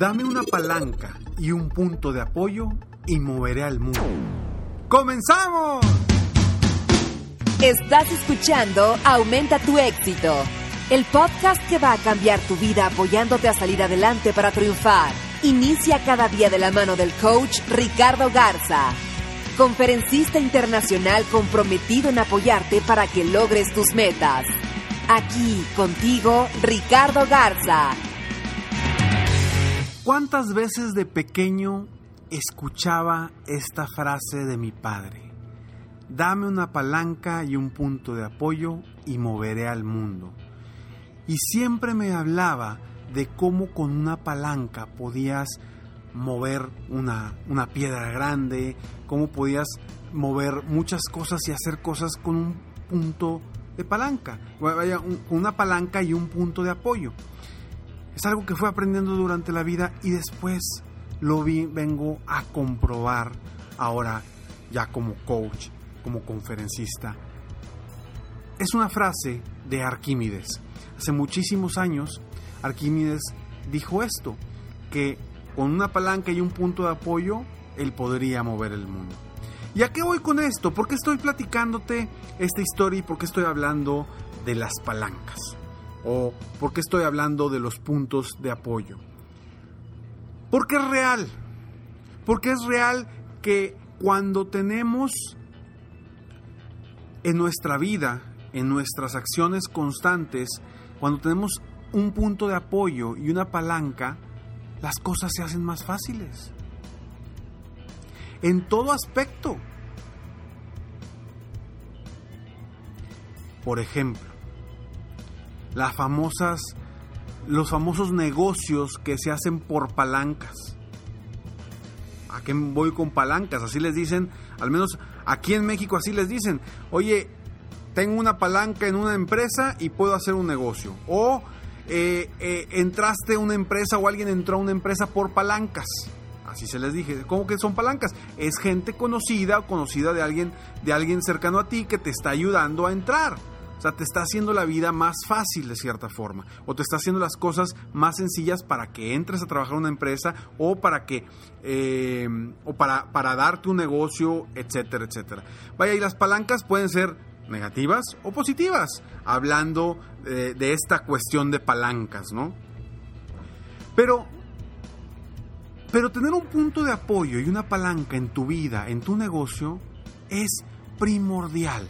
Dame una palanca y un punto de apoyo y moveré al mundo. ¡Comenzamos! Estás escuchando Aumenta tu éxito, el podcast que va a cambiar tu vida apoyándote a salir adelante para triunfar. Inicia cada día de la mano del coach Ricardo Garza, conferencista internacional comprometido en apoyarte para que logres tus metas. Aquí contigo, Ricardo Garza ¿Cuántas veces de pequeño escuchaba esta frase de mi padre? Dame una palanca y un punto de apoyo y moveré al mundo. Y siempre me hablaba de cómo con una palanca podías mover una, una piedra grande, cómo podías mover muchas cosas y hacer cosas con un punto de palanca, una palanca y un punto de apoyo. Es algo que fui aprendiendo durante la vida y después lo vi, vengo a comprobar ahora ya como coach, como conferencista. Es una frase de Arquímedes. Hace muchísimos años Arquímedes dijo esto, que con una palanca y un punto de apoyo él podría mover el mundo. ¿Y a qué voy con esto? ¿Por qué estoy platicándote esta historia y por qué estoy hablando de las palancas? ¿O por qué estoy hablando de los puntos de apoyo? Porque es real. Porque es real que cuando tenemos en nuestra vida, en nuestras acciones constantes, cuando tenemos un punto de apoyo y una palanca, las cosas se hacen más fáciles. En todo aspecto. Por ejemplo, las famosas, los famosos negocios que se hacen por palancas. ¿A qué voy con palancas? Así les dicen, al menos aquí en México así les dicen, oye, tengo una palanca en una empresa y puedo hacer un negocio. O eh, eh, entraste a una empresa o alguien entró a una empresa por palancas. Así se les dije. ¿Cómo que son palancas? Es gente conocida o conocida de alguien, de alguien cercano a ti que te está ayudando a entrar. O sea, te está haciendo la vida más fácil de cierta forma. O te está haciendo las cosas más sencillas para que entres a trabajar en una empresa o para que eh, o para, para darte un negocio, etcétera, etcétera. Vaya, y las palancas pueden ser negativas o positivas, hablando de, de esta cuestión de palancas, ¿no? Pero pero tener un punto de apoyo y una palanca en tu vida, en tu negocio, es primordial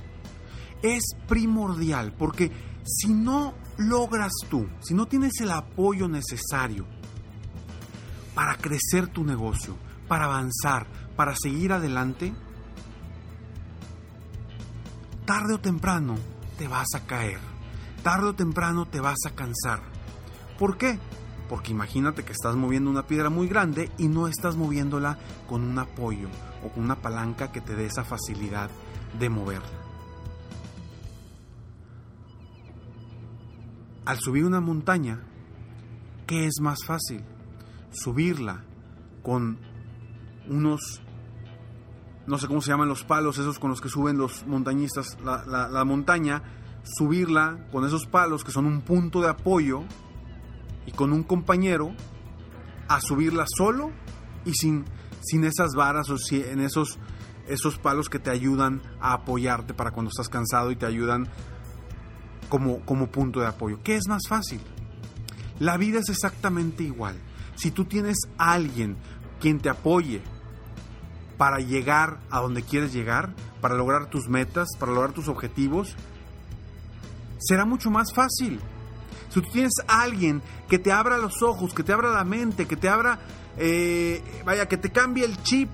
es primordial porque si no logras tú, si no tienes el apoyo necesario para crecer tu negocio, para avanzar, para seguir adelante, tarde o temprano te vas a caer, tarde o temprano te vas a cansar. ¿Por qué? Porque imagínate que estás moviendo una piedra muy grande y no estás moviéndola con un apoyo o con una palanca que te dé esa facilidad de moverla. Al subir una montaña, ¿qué es más fácil? Subirla con unos, no sé cómo se llaman los palos, esos con los que suben los montañistas la, montaña, subirla con esos palos que son un punto de apoyo y con un compañero, a subirla solo y sin, sin esas varas o en esos, esos palos que te ayudan a apoyarte para cuando estás cansado y te ayudan como, punto de apoyo. ¿Qué es más fácil? La vida es exactamente igual. Si tú tienes alguien quien te apoye para llegar a donde quieres llegar, para lograr tus metas, para lograr tus objetivos, será mucho más fácil. Si tú tienes alguien que te abra los ojos, que te abra la mente, que te abra, eh, vaya, que te cambie el chip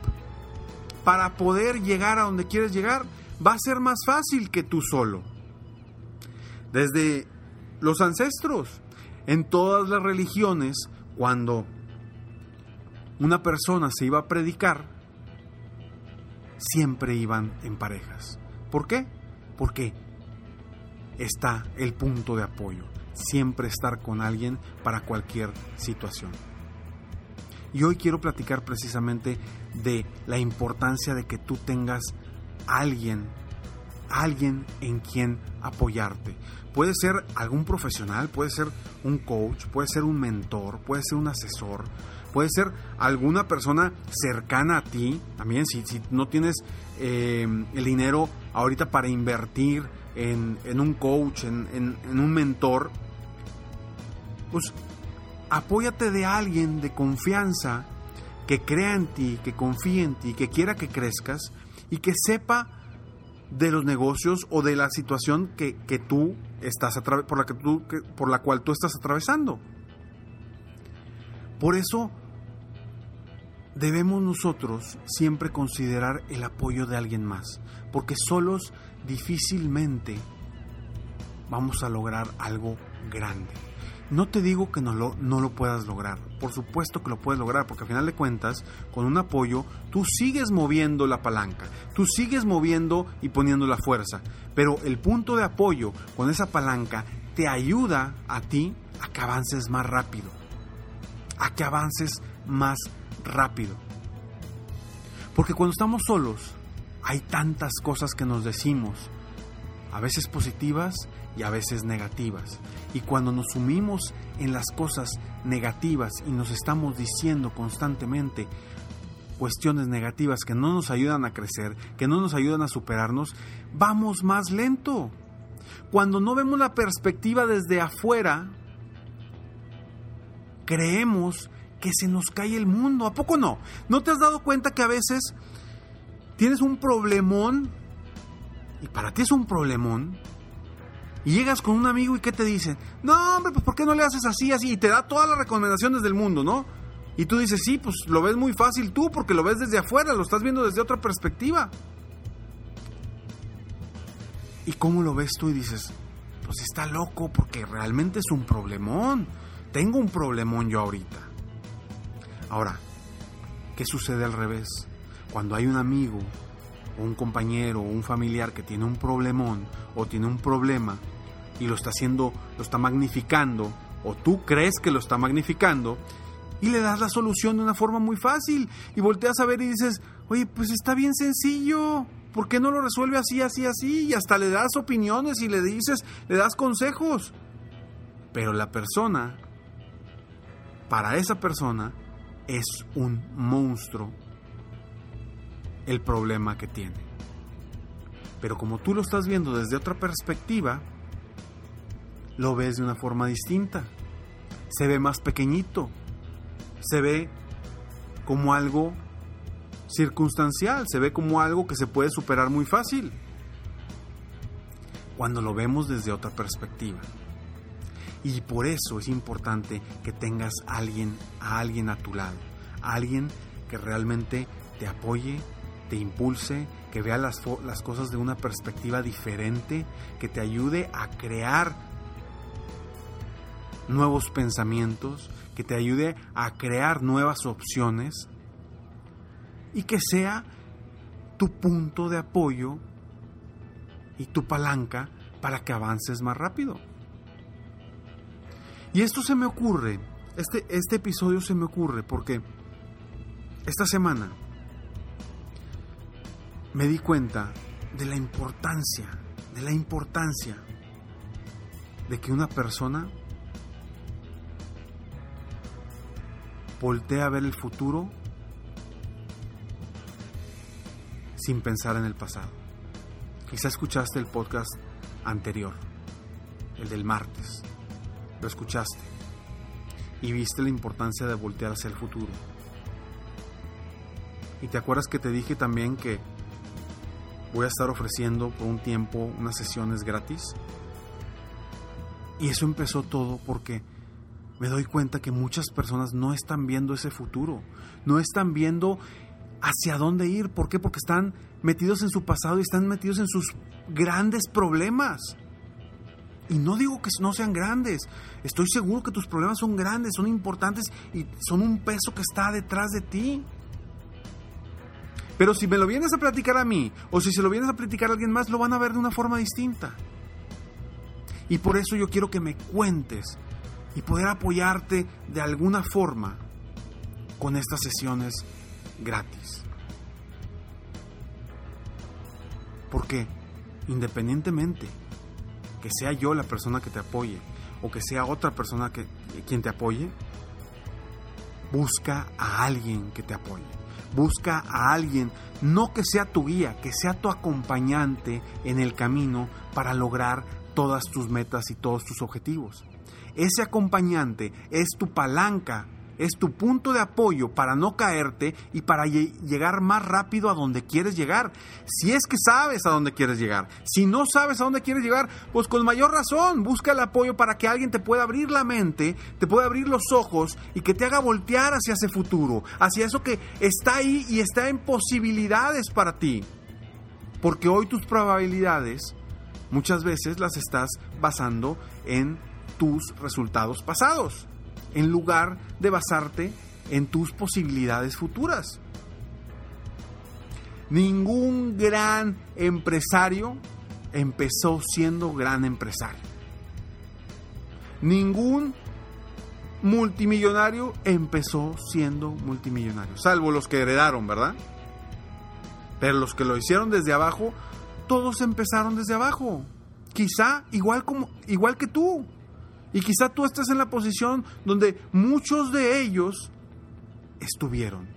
para poder llegar a donde quieres llegar, va a ser más fácil que tú solo. Desde los ancestros, en todas las religiones, cuando una persona se iba a predicar, siempre iban en parejas. ¿Por qué? Porque está el punto de apoyo. Siempre estar con alguien para cualquier situación. Y hoy quiero platicar precisamente de la importancia de que tú tengas alguien, alguien en quien apoyarte. Puede ser algún profesional, puede ser un coach, puede ser un mentor, puede ser un asesor, puede ser alguna persona cercana a ti. También si, si no tienes eh, el dinero ahorita para invertir en, un coach, en, en un mentor, pues apóyate de alguien de confianza que crea en ti, que confíe en ti, que quiera que crezcas y que sepa de los negocios o de la situación que, tú estás por la que tú por la cual tú estás atravesando. Por eso debemos nosotros siempre considerar el apoyo de alguien más, porque solos difícilmente vamos a lograr algo grande. No te digo que no lo, no lo puedas lograr, por supuesto que lo puedes lograr, porque al final de cuentas, con un apoyo, tú sigues moviendo la palanca, tú sigues moviendo y poniendo la fuerza, pero el punto de apoyo con esa palanca te ayuda a ti a que avances más rápido, a que avances más rápido. Porque cuando estamos solos, hay tantas cosas que nos decimos, a veces positivas y a veces negativas. Y cuando nos sumimos en las cosas negativas y nos estamos diciendo constantemente cuestiones negativas que no nos ayudan a crecer, que no nos ayudan a superarnos, vamos más lento. Cuando no vemos la perspectiva desde afuera, creemos que se nos cae el mundo. ¿A poco no? ¿No te has dado cuenta que a veces tienes un problemón y para ti es un problemón? Y llegas con un amigo y ¿qué te dicen? No, hombre, pues ¿por qué no le haces así, así? Y te da todas las recomendaciones del mundo, ¿no? Y tú dices, sí, pues lo ves muy fácil tú porque lo ves desde afuera, lo estás viendo desde otra perspectiva. ¿Y cómo lo ves tú? Y dices, pues está loco porque realmente es un problemón. Tengo un problemón yo ahorita. Ahora, ¿qué sucede al revés? Cuando hay un amigo, o un compañero, o un familiar que tiene un problemón, o tiene un problema, y lo está haciendo, lo está magnificando, o tú crees que lo está magnificando, y le das la solución de una forma muy fácil, y volteas a ver y dices, oye, pues está bien sencillo, ¿por qué no lo resuelve así, así, así? Y hasta le das opiniones y le dices, le das consejos. Pero la persona, para esa persona, es un monstruo el problema que tiene. Pero como tú lo estás viendo desde otra perspectiva, lo ves de una forma distinta. Se ve más pequeñito. Se ve como algo circunstancial. Se ve como algo que se puede superar muy fácil. Cuando lo vemos desde otra perspectiva. Y por eso es importante que tengas a alguien, a alguien a tu lado. alguien que realmente te apoye, te impulse, que vea las, las cosas de una perspectiva diferente, que te ayude a crear nuevos pensamientos, que te ayude a crear nuevas opciones y que sea tu punto de apoyo y tu palanca para que avances más rápido. Y esto se me ocurre, este, este episodio se me ocurre porque esta semana me di cuenta de la importancia, de la importancia de que una persona voltee a ver el futuro sin pensar en el pasado. Quizá escuchaste el podcast anterior, el del martes. Lo escuchaste. y viste la importancia de voltear hacia el futuro. Y te acuerdas que te dije también que voy a estar ofreciendo por un tiempo unas sesiones gratis. Y eso empezó todo porque me doy cuenta que muchas personas no están viendo ese futuro, no están viendo hacia dónde ir. ¿Por qué? Porque están metidos en su pasado y están metidos en sus grandes problemas. Y no digo que no sean grandes, estoy seguro que tus problemas son grandes, son importantes y son un peso que está detrás de ti. Pero si me lo vienes a platicar a mí, o si se lo vienes a platicar a alguien más, lo van a ver de una forma distinta. Y por eso yo quiero que me cuentes y poder apoyarte de alguna forma con estas sesiones gratis. Porque independientemente que sea yo la persona que te apoye o que sea otra persona que quien te apoye, busca a alguien que te apoye. Busca a alguien, no que sea tu guía, que sea tu acompañante en el camino para lograr todas tus metas y todos tus objetivos. Ese acompañante es tu palanca es tu punto de apoyo para no caerte y para llegar más rápido a donde quieres llegar. Si es que sabes a dónde quieres llegar. Si no sabes a dónde quieres llegar, pues con mayor razón busca el apoyo para que alguien te pueda abrir la mente, te pueda abrir los ojos y que te haga voltear hacia ese futuro, hacia eso que está ahí y está en posibilidades para ti. Porque hoy tus probabilidades muchas veces las estás basando en tus resultados pasados en lugar de basarte en tus posibilidades futuras. Ningún gran empresario empezó siendo gran empresario. Ningún multimillonario empezó siendo multimillonario, salvo los que heredaron, ¿verdad? Pero los que lo hicieron desde abajo, todos empezaron desde abajo. Quizá igual como igual que tú. Y quizá tú estés en la posición donde muchos de ellos estuvieron.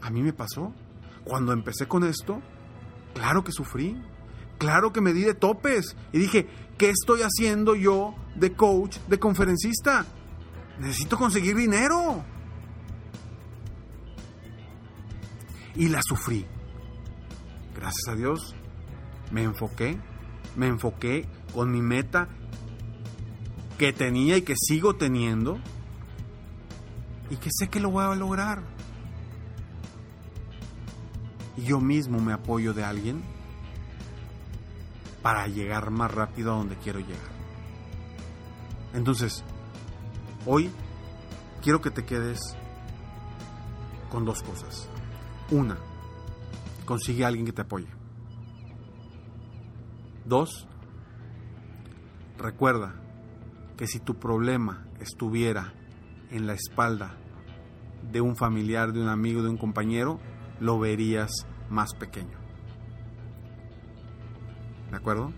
A mí me pasó. Cuando empecé con esto, claro que sufrí. Claro que me di de topes. Y dije, ¿qué estoy haciendo yo de coach, de conferencista? Necesito conseguir dinero. Y la sufrí. Gracias a Dios, me enfoqué. Me enfoqué con mi meta que tenía y que sigo teniendo y que sé que lo voy a lograr. Y yo mismo me apoyo de alguien para llegar más rápido a donde quiero llegar. Entonces, hoy quiero que te quedes con dos cosas. Una, consigue a alguien que te apoye. Dos, recuerda que si tu problema estuviera en la espalda de un familiar, de un amigo, de un compañero, lo verías más pequeño. ¿De acuerdo?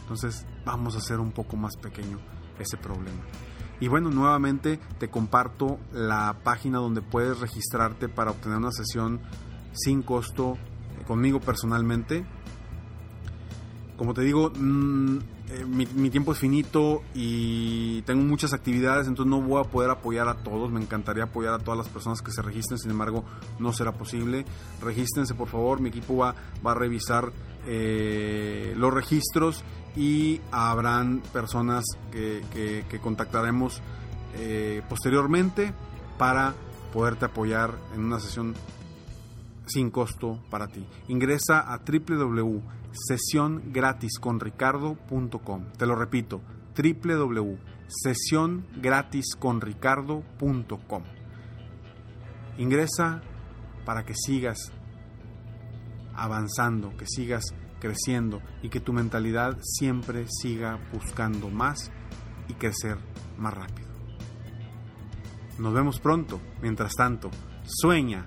Entonces vamos a hacer un poco más pequeño ese problema. Y bueno, nuevamente te comparto la página donde puedes registrarte para obtener una sesión sin costo conmigo personalmente. Como te digo, mm, eh, mi, tiempo es finito y tengo muchas actividades, entonces no voy a poder apoyar a todos. Me encantaría apoyar a todas las personas que se registren, sin embargo, no será posible. Regístrense, por favor. Mi equipo va, va a revisar eh, los registros y habrán personas que, que, contactaremos eh, posteriormente para poderte apoyar en una sesión sin costo para ti. Ingresa a www.sesiongratisconricardo.com. Te lo repito, www.sesiongratisconricardo.com. Ingresa para que sigas avanzando, que sigas creciendo y que tu mentalidad siempre siga buscando más y crecer más rápido. Nos vemos pronto. Mientras tanto, Sueña,